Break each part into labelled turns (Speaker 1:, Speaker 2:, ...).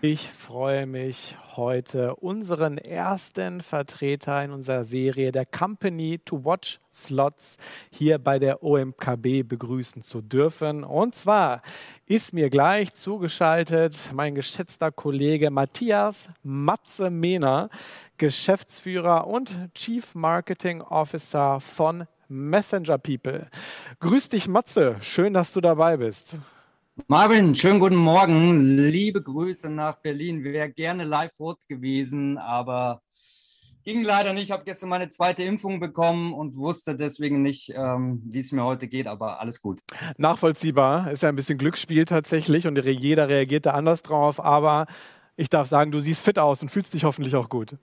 Speaker 1: Ich freue mich heute, unseren ersten Vertreter in unserer Serie der Company to Watch Slots hier bei der OMKB begrüßen zu dürfen. Und zwar ist mir gleich zugeschaltet mein geschätzter Kollege Matthias Matze Mehner, Geschäftsführer und Chief Marketing Officer von Messenger People. Grüß dich, Matze. Schön, dass du dabei bist.
Speaker 2: Marvin, schönen guten Morgen. Liebe Grüße nach Berlin. Wäre gerne live vor Ort gewesen, aber ging leider nicht. Ich habe gestern meine zweite Impfung bekommen und wusste deswegen nicht, ähm, wie es mir heute geht, aber alles gut.
Speaker 1: Nachvollziehbar. Ist ja ein bisschen Glücksspiel tatsächlich und jeder reagiert da anders drauf, aber ich darf sagen, du siehst fit aus und fühlst dich hoffentlich auch gut.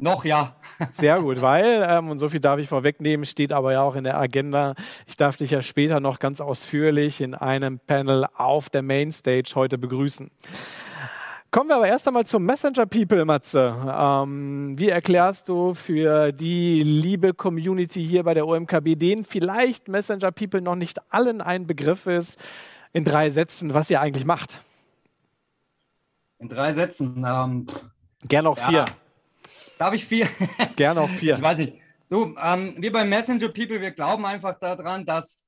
Speaker 2: Noch ja.
Speaker 1: Sehr gut, weil, ähm, und so viel darf ich vorwegnehmen, steht aber ja auch in der Agenda. Ich darf dich ja später noch ganz ausführlich in einem Panel auf der Mainstage heute begrüßen. Kommen wir aber erst einmal zum Messenger People, Matze. Ähm, wie erklärst du für die liebe Community hier bei der OMKB, denen vielleicht Messenger People noch nicht allen ein Begriff ist, in drei Sätzen, was ihr eigentlich macht?
Speaker 2: In drei Sätzen. Ähm,
Speaker 1: Gerne auch ja. vier.
Speaker 2: Darf ich vier?
Speaker 1: Gerne auch vier.
Speaker 2: ich weiß nicht. Du, ähm, wir bei Messenger People, wir glauben einfach daran, dass,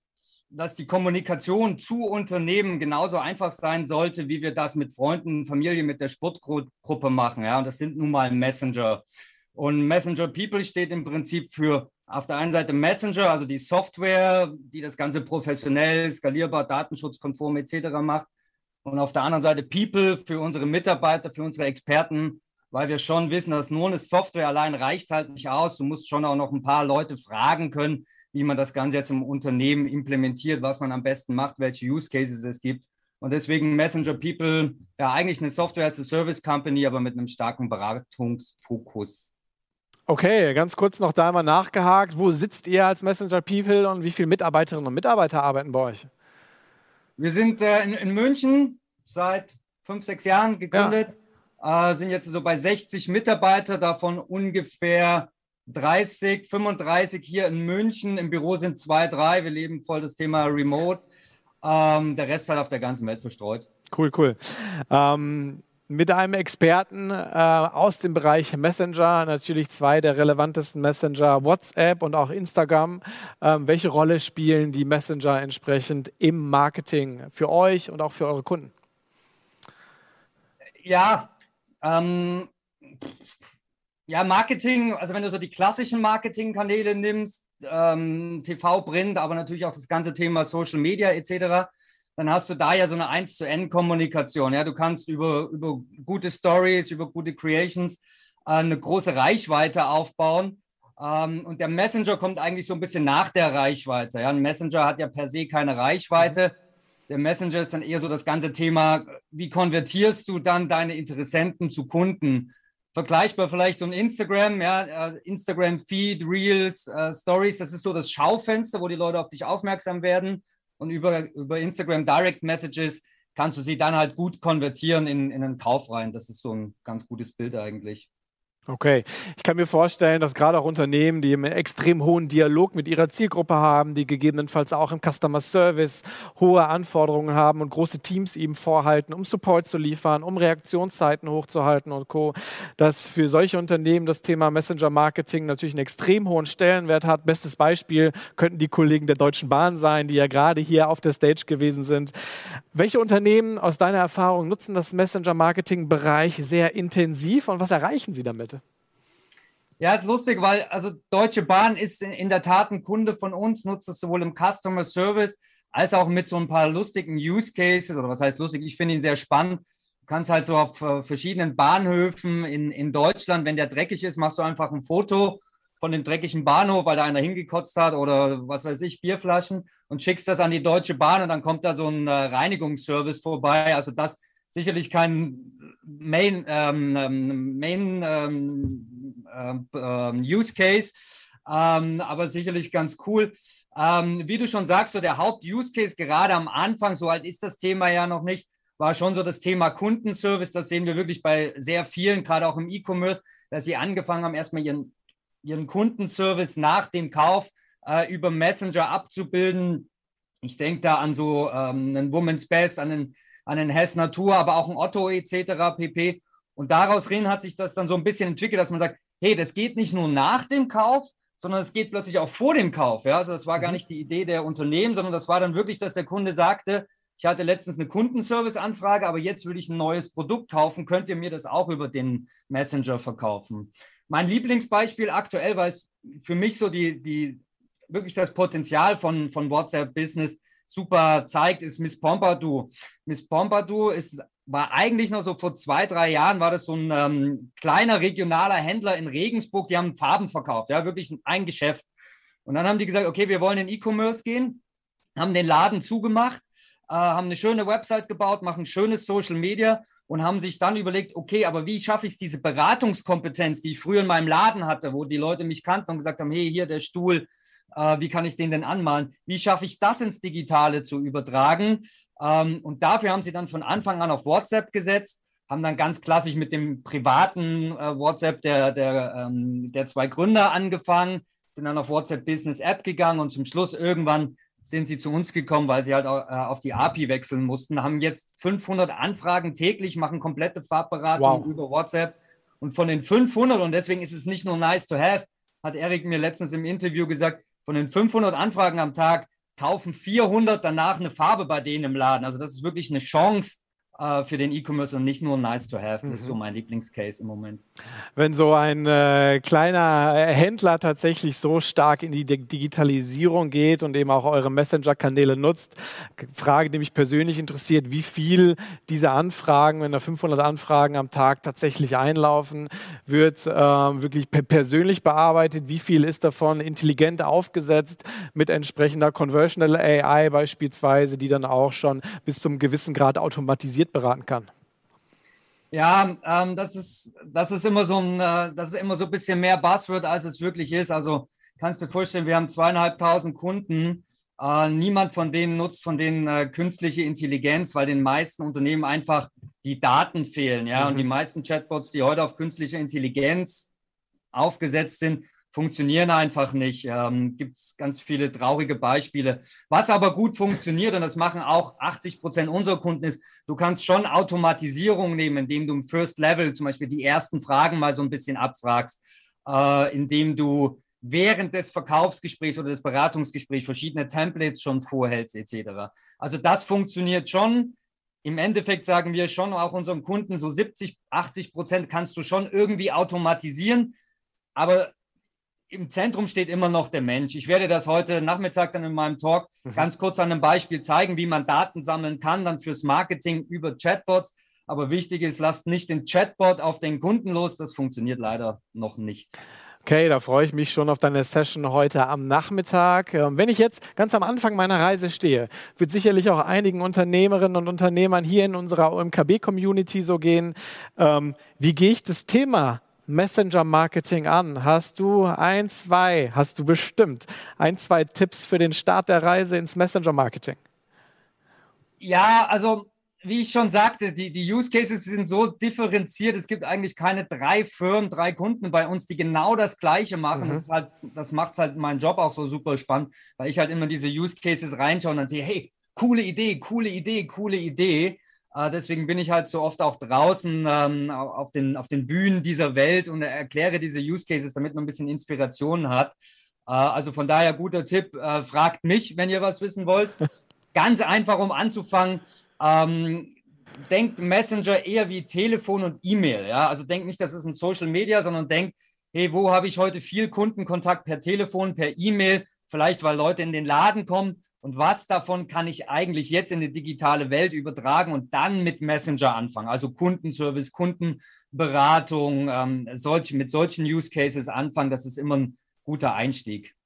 Speaker 2: dass die Kommunikation zu Unternehmen genauso einfach sein sollte, wie wir das mit Freunden, Familie, mit der Sportgruppe machen. Ja, und das sind nun mal Messenger. Und Messenger People steht im Prinzip für auf der einen Seite Messenger, also die Software, die das Ganze professionell, skalierbar, datenschutzkonform etc. macht. Und auf der anderen Seite People für unsere Mitarbeiter, für unsere Experten, weil wir schon wissen, dass nur eine Software allein reicht halt nicht aus. Du musst schon auch noch ein paar Leute fragen können, wie man das Ganze jetzt im Unternehmen implementiert, was man am besten macht, welche Use Cases es gibt. Und deswegen Messenger People, ja eigentlich eine Software as a Service Company, aber mit einem starken Beratungsfokus.
Speaker 1: Okay, ganz kurz noch da einmal nachgehakt. Wo sitzt ihr als Messenger People und wie viele Mitarbeiterinnen und Mitarbeiter arbeiten bei euch?
Speaker 2: Wir sind äh, in, in, München seit fünf, sechs Jahren gegründet. Ja äh, sind jetzt so bei 60 Mitarbeiter, davon ungefähr 30, 35 hier in München. Im Büro sind zwei, drei. Wir leben voll das Thema Remote. Ähm, der Rest halt auf der ganzen Welt verstreut.
Speaker 1: Cool, cool. Ähm, mit einem Experten äh, aus dem Bereich Messenger, natürlich zwei der relevantesten Messenger, WhatsApp und auch Instagram. Ähm, welche Rolle spielen die Messenger entsprechend im Marketing für euch und auch für eure Kunden?
Speaker 2: Ja, ähm, ja, Marketing, also wenn du so die klassischen Marketingkanäle nimmst, ähm, TV, Print, aber natürlich auch das ganze Thema Social Media etc., dann hast du da ja so eine 1 zu N-Kommunikation. Ja, du kannst über, über gute Stories, über gute Creations äh, eine große Reichweite aufbauen. Ähm, und der Messenger kommt eigentlich so ein bisschen nach der Reichweite. Ja, ein Messenger hat ja per se keine Reichweite. Der Messenger ist dann eher so das ganze Thema, wie konvertierst du dann deine Interessenten zu Kunden? Vergleichbar vielleicht so ein Instagram, ja, äh, Instagram Feed, Reels, uh, Stories, das ist so das Schaufenster, wo die Leute auf dich aufmerksam werden. Und über, über Instagram Direct Messages kannst du sie dann halt gut konvertieren in, in einen Kauf rein. Das ist so ein ganz gutes Bild eigentlich.
Speaker 1: Okay, ich kann mir vorstellen, dass gerade auch Unternehmen, die einen extrem hohen Dialog mit ihrer Zielgruppe haben, die gegebenenfalls auch im Customer Service hohe Anforderungen haben und große Teams eben vorhalten, um Support zu liefern, um Reaktionszeiten hochzuhalten und Co., dass für solche Unternehmen das Thema Messenger Marketing natürlich einen extrem hohen Stellenwert hat. Bestes Beispiel könnten die Kollegen der Deutschen Bahn sein, die ja gerade hier auf der Stage gewesen sind. Welche Unternehmen aus deiner Erfahrung nutzen das Messenger Marketing Bereich sehr intensiv und was erreichen sie damit?
Speaker 2: Ja, ist lustig, weil also Deutsche Bahn ist in, der Tat ein Kunde von uns, nutzt es sowohl im Customer Service als auch mit so ein paar lustigen Use Cases oder was heißt lustig? Ich finde ihn sehr spannend. Du kannst halt so auf äh, verschiedenen Bahnhöfen in, in Deutschland, wenn der dreckig ist, machst du einfach ein Foto von dem dreckigen Bahnhof, weil da einer hingekotzt hat oder was weiß ich, Bierflaschen und schickst das an die Deutsche Bahn und dann kommt da so ein äh, Reinigungsservice vorbei. Also das sicherlich kein Main, ähm, ähm Main ähm, äh, äh, Use Case, ähm, aber sicherlich ganz cool. Ähm, wie du schon sagst, so der Haupt-Use Case gerade am Anfang, so alt ist das Thema ja noch nicht, war schon so das Thema Kundenservice. Das sehen wir wirklich bei sehr vielen, gerade auch im E-Commerce, dass sie angefangen haben, erstmal ihren, ihren Kundenservice nach dem Kauf äh, über Messenger abzubilden. Ich denke da an so ähm, einen Woman's Best, an einen, an einen Hess Natur, aber auch ein Otto etc. pp. Und daraus hin hat sich das dann so ein bisschen entwickelt, dass man sagt, hey, das geht nicht nur nach dem Kauf, sondern es geht plötzlich auch vor dem Kauf. Ja? Also das war gar mhm. nicht die Idee der Unternehmen, sondern das war dann wirklich, dass der Kunde sagte, ich hatte letztens eine Kundenservice-Anfrage, aber jetzt will ich ein neues Produkt kaufen. Könnt ihr mir das auch über den Messenger verkaufen? Mein Lieblingsbeispiel aktuell, weil es für mich so die, die wirklich das Potenzial von, von WhatsApp Business super zeigt, ist Miss Pompadour. Miss Pompadour ist, war eigentlich noch so vor zwei, drei Jahren, war das so ein ähm, kleiner regionaler Händler in Regensburg, die haben Farben verkauft, ja, wirklich ein Geschäft. Und dann haben die gesagt, okay, wir wollen in E-Commerce gehen, haben den Laden zugemacht, äh, haben eine schöne Website gebaut, machen schönes Social Media und haben sich dann überlegt, okay, aber wie schaffe ich diese Beratungskompetenz, die ich früher in meinem Laden hatte, wo die Leute mich kannten und gesagt haben, hey, hier der Stuhl, äh, wie kann ich den denn anmalen? Wie schaffe ich das ins Digitale zu übertragen? Ähm, und dafür haben sie dann von Anfang an auf WhatsApp gesetzt, haben dann ganz klassisch mit dem privaten äh, WhatsApp der, der, ähm, der zwei Gründer angefangen, sind dann auf WhatsApp Business App gegangen und zum Schluss irgendwann sind sie zu uns gekommen, weil sie halt äh, auf die API wechseln mussten, haben jetzt 500 Anfragen täglich, machen komplette Farbberatung wow. über WhatsApp. Und von den 500, und deswegen ist es nicht nur nice to have, hat Erik mir letztens im Interview gesagt, von den 500 Anfragen am Tag kaufen 400 danach eine Farbe bei denen im Laden. Also das ist wirklich eine Chance, äh, für den E-Commerce und nicht nur nice to have. Das ist so mhm. mein Lieblingscase im Moment.
Speaker 1: Wenn so ein äh, kleiner Händler tatsächlich so stark in die Digitalisierung geht und eben auch eure Messenger-Kanäle nutzt, Frage, die mich persönlich interessiert, wie viel diese Anfragen, wenn da 500 Anfragen am Tag tatsächlich einlaufen, wird äh, wirklich persönlich bearbeitet? Wie viel ist davon intelligent aufgesetzt mit entsprechender Conversional AI beispielsweise, die dann auch schon bis zum gewissen Grad automatisiert beraten kann?
Speaker 2: Ja, ähm, das, ist, das ist immer so ein, äh, das ist immer so ein bisschen mehr Buzzword, als es wirklich ist. Also kannst du dir vorstellen, wir haben zweieinhalbtausend Kunden. Äh, niemand von denen nutzt von denen äh, künstliche Intelligenz, weil den meisten Unternehmen einfach die Daten fehlen. Ja, mhm. und die meisten Chatbots, die heute auf künstliche Intelligenz aufgesetzt sind, funktionieren einfach nicht. Ähm, Gibt es ganz viele traurige Beispiele. Was aber gut funktioniert, und das machen auch 80 Prozent unserer Kunden, ist, du kannst schon Automatisierung nehmen, indem du im First Level zum Beispiel die ersten Fragen mal so ein bisschen abfragst, äh, indem du während des Verkaufsgesprächs oder des Beratungsgesprächs verschiedene Templates schon vorhältst, etc. Also das funktioniert schon. Im Endeffekt sagen wir schon auch unseren Kunden, so 70, 80 Prozent kannst du schon irgendwie automatisieren. Aber im Zentrum steht immer noch der Mensch. Ich werde das heute Nachmittag dann in meinem Talk mhm. ganz kurz an einem Beispiel zeigen, wie man Daten sammeln kann, dann fürs Marketing über Chatbots. Aber wichtig ist, lasst nicht den Chatbot auf den Kunden los. Das funktioniert leider noch nicht.
Speaker 1: Okay, da freue ich mich schon auf deine Session heute am Nachmittag. Ähm, wenn ich jetzt ganz am Anfang meiner Reise stehe, wird sicherlich auch einigen Unternehmerinnen und Unternehmern hier in unserer OMKB-Community so gehen. Ähm, wie gehe ich das Thema Messenger-Marketing an? Hast du ein, zwei, hast du bestimmt ein, zwei Tipps für den Start der Reise ins Messenger-Marketing?
Speaker 2: Ja, also wie ich schon sagte, die, die Use Cases sind so differenziert. Es gibt eigentlich keine drei Firmen, drei Kunden bei uns, die genau das Gleiche machen. Mhm. Das, halt, das macht halt meinen Job auch so super spannend, weil ich halt immer diese Use Cases reinschaue und dann sehe, hey, coole Idee, coole Idee, coole Idee. Äh, deswegen bin ich halt so oft auch draußen ähm, auf, den, auf den Bühnen dieser Welt und erkläre diese Use Cases, damit man ein bisschen Inspiration hat. Äh, also von daher guter Tipp, äh, fragt mich, wenn ihr was wissen wollt. Ganz einfach, um anzufangen. Ähm, denkt Messenger eher wie Telefon und E-Mail. Ja? Also denkt nicht, das ist ein Social Media, sondern denkt, hey, wo habe ich heute viel Kundenkontakt per Telefon, per E-Mail, vielleicht weil Leute in den Laden kommen und was davon kann ich eigentlich jetzt in die digitale Welt übertragen und dann mit Messenger anfangen? Also Kundenservice, Kundenberatung, ähm, solch, mit solchen Use Cases anfangen, das ist immer ein guter Einstieg.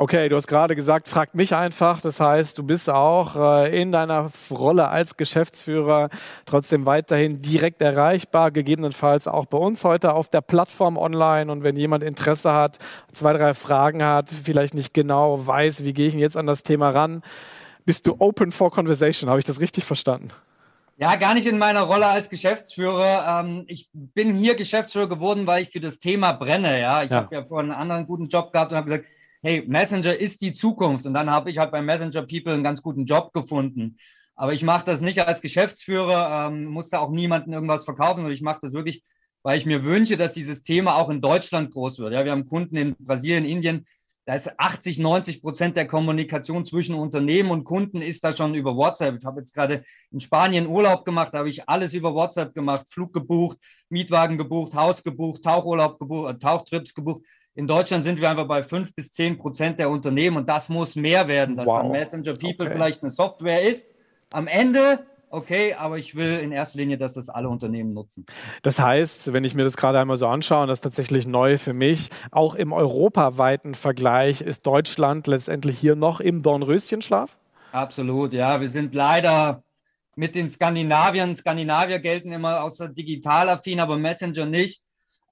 Speaker 1: Okay, du hast gerade gesagt, frag mich einfach. Das heißt, du bist auch äh, in deiner Rolle als Geschäftsführer trotzdem weiterhin direkt erreichbar, gegebenenfalls auch bei uns heute auf der Plattform online. Und wenn jemand Interesse hat, zwei, drei Fragen hat, vielleicht nicht genau weiß, wie gehe ich jetzt an das Thema ran, bist du open for conversation. Habe ich das richtig verstanden?
Speaker 2: Ja, gar nicht in meiner Rolle als Geschäftsführer. Ähm, ich bin hier Geschäftsführer geworden, weil ich für das Thema brenne. Ja, ich ja. habe ja vorhin einen anderen guten Job gehabt und habe gesagt, hey, Messenger ist die Zukunft. Und dann habe ich halt bei Messenger People einen ganz guten Job gefunden. Aber ich mache das nicht als Geschäftsführer, ähm, muss da auch niemandem irgendwas verkaufen, sondern ich mache das wirklich, weil ich mir wünsche, dass dieses Thema auch in Deutschland groß wird. Ja, wir haben Kunden in Brasilien, Indien, da ist 80, 90 Prozent der Kommunikation zwischen Unternehmen und Kunden ist da schon über WhatsApp. Ich habe jetzt gerade in Spanien Urlaub gemacht, da habe ich alles über WhatsApp gemacht, Flug gebucht, Mietwagen gebucht, Haus gebucht, Tauchurlaub gebucht, äh, Tauchtrips gebucht. In Deutschland sind wir einfach bei fünf bis zehn Prozent der Unternehmen und das muss mehr werden, dass wow. dann Messenger People okay. vielleicht eine Software ist. Am Ende okay, aber ich will in erster Linie, dass das alle Unternehmen nutzen.
Speaker 1: Das heißt, wenn ich mir das gerade einmal so anschaue, und das ist tatsächlich neu für mich, auch im europaweiten Vergleich ist Deutschland letztendlich hier noch im Dornröschenschlaf?
Speaker 2: Absolut, ja. Wir sind leider mit den Skandinaviern, Skandinavier gelten immer außer digital affin, aber Messenger nicht.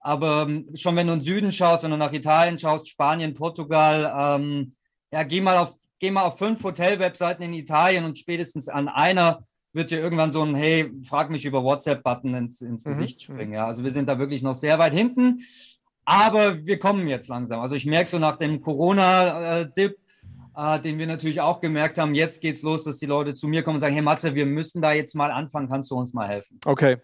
Speaker 2: Aber ähm, schon wenn du in den Süden schaust, wenn du nach Italien schaust, Spanien, Portugal, ähm, ja, geh mal auf, geh mal auf fünf Hotel-Webseiten in Italien und spätestens an einer wird dir irgendwann so ein Hey, frag mich über WhatsApp-Button ins, ins mhm. Gesicht springen. Ja, also wir sind da wirklich noch sehr weit hinten. Aber wir kommen jetzt langsam. Also ich merke so nach dem Corona-Dip, äh, den wir natürlich auch gemerkt haben, jetzt geht's los, dass die Leute zu mir kommen und sagen, hey Matze, wir müssen da jetzt mal anfangen, kannst du uns mal helfen?
Speaker 1: Okay.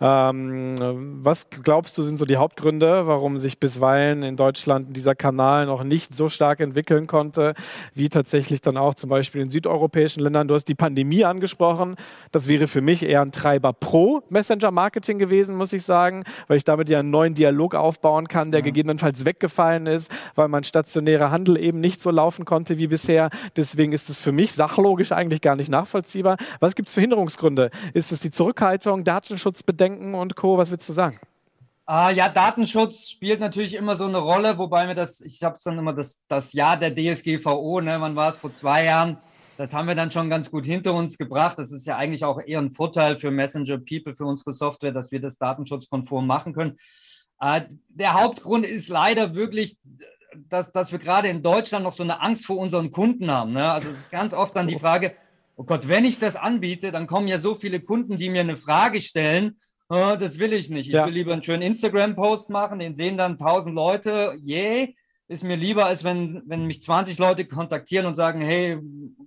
Speaker 1: Ähm, was glaubst du, sind so die Hauptgründe, warum sich bisweilen in Deutschland dieser Kanal noch nicht so stark entwickeln konnte, wie tatsächlich dann auch zum Beispiel in südeuropäischen Ländern? Du hast die Pandemie angesprochen. Das wäre für mich eher ein Treiber pro Messenger-Marketing gewesen, muss ich sagen, weil ich damit ja einen neuen Dialog aufbauen kann, der ja. gegebenenfalls weggefallen ist, weil mein stationärer Handel eben nicht so laufen konnte wie bisher. Deswegen ist es für mich sachlogisch eigentlich gar nicht nachvollziehbar. Was gibt es für Hinderungsgründe? Ist es die Zurückhaltung, Datenschutzbedenken und Co.? Was willst du sagen?
Speaker 2: Ah, ja, Datenschutz spielt natürlich immer so eine Rolle, wobei mir das, ich habe es dann immer das, das Jahr der DSGVO, ne, wann war es vor zwei Jahren? Das haben wir dann schon ganz gut hinter uns gebracht. Das ist ja eigentlich auch eher ein Vorteil für Messenger People, für unsere Software, dass wir das datenschutzkonform machen können. Äh, der Hauptgrund ist leider wirklich dass, dass wir gerade in Deutschland noch so eine Angst vor unseren Kunden haben. Ne? Also es ist ganz oft dann die Frage, oh Gott, wenn ich das anbiete, dann kommen ja so viele Kunden, die mir eine Frage stellen. Oh, das will ich nicht. Ich ja. will lieber einen schönen Instagram-Post machen, den sehen dann tausend Leute. Yeah, ist mir lieber, als wenn, wenn mich 20 Leute kontaktieren und sagen, hey,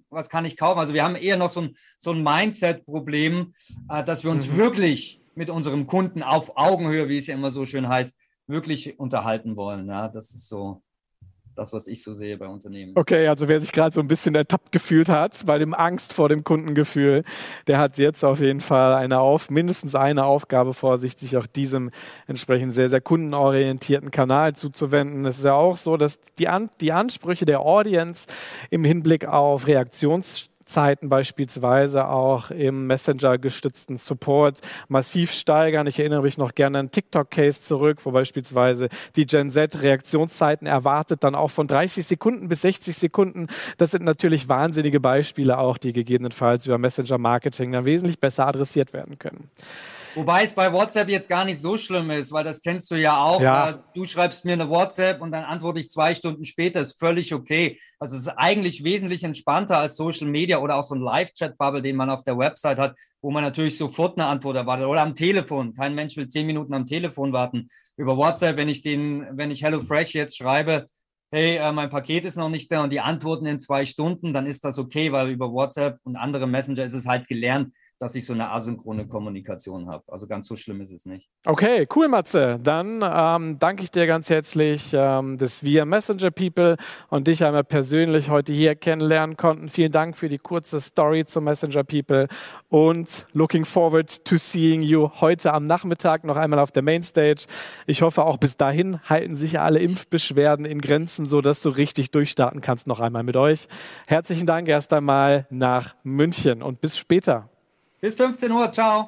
Speaker 2: was kann ich kaufen? Also wir haben eher noch so ein, so ein Mindset-Problem, äh, dass wir uns mhm. wirklich mit unserem Kunden auf Augenhöhe, wie es ja immer so schön heißt, wirklich unterhalten wollen. Ja, das ist so das, was ich so sehe bei Unternehmen.
Speaker 1: Okay, also wer sich gerade so ein bisschen ertappt gefühlt hat bei dem Angst vor dem Kundengefühl, der hat jetzt auf jeden Fall eine auf, mindestens eine Aufgabe vor sich, sich auch diesem entsprechend sehr, sehr kundenorientierten Kanal zuzuwenden. Es ist ja auch so, dass die, An die Ansprüche der Audience im Hinblick auf Reaktions Zeiten beispielsweise auch im Messenger-gestützten Support massiv steigern. Ich erinnere mich noch gerne an TikTok-Case zurück, wo beispielsweise die Gen Z Reaktionszeiten erwartet, dann auch von 30 Sekunden bis 60 Sekunden. Das sind natürlich wahnsinnige Beispiele auch, die gegebenenfalls über Messenger-Marketing dann wesentlich besser adressiert werden können.
Speaker 2: Wobei es bei WhatsApp jetzt gar nicht so schlimm ist, weil das kennst du ja auch. Ja. Du schreibst mir eine WhatsApp und dann antworte ich zwei Stunden später. Ist völlig okay. Also es ist eigentlich wesentlich entspannter als Social Media oder auch so ein Live-Chat-Bubble, den man auf der Website hat, wo man natürlich sofort eine Antwort erwartet. Oder am Telefon. Kein Mensch will zehn Minuten am Telefon warten. Über WhatsApp, wenn ich den, wenn ich HelloFresh jetzt schreibe, hey, äh, mein Paket ist noch nicht da und die antworten in zwei Stunden, dann ist das okay, weil über WhatsApp und andere Messenger ist es halt gelernt, dass ich so eine asynchrone Kommunikation habe. Also ganz so schlimm ist es nicht.
Speaker 1: Okay, cool, Matze. Dann ähm, danke ich dir ganz herzlich, ähm, dass wir Messenger People und dich einmal persönlich heute hier kennenlernen konnten. Vielen Dank für die kurze Story zu Messenger People und looking forward to seeing you heute am Nachmittag noch einmal auf der Mainstage. Ich hoffe, auch bis dahin halten sich alle Impfbeschwerden in Grenzen, sodass du richtig durchstarten kannst noch einmal mit euch. Herzlichen Dank erst einmal nach München und bis später.
Speaker 2: Bis 15 Uhr, ciao.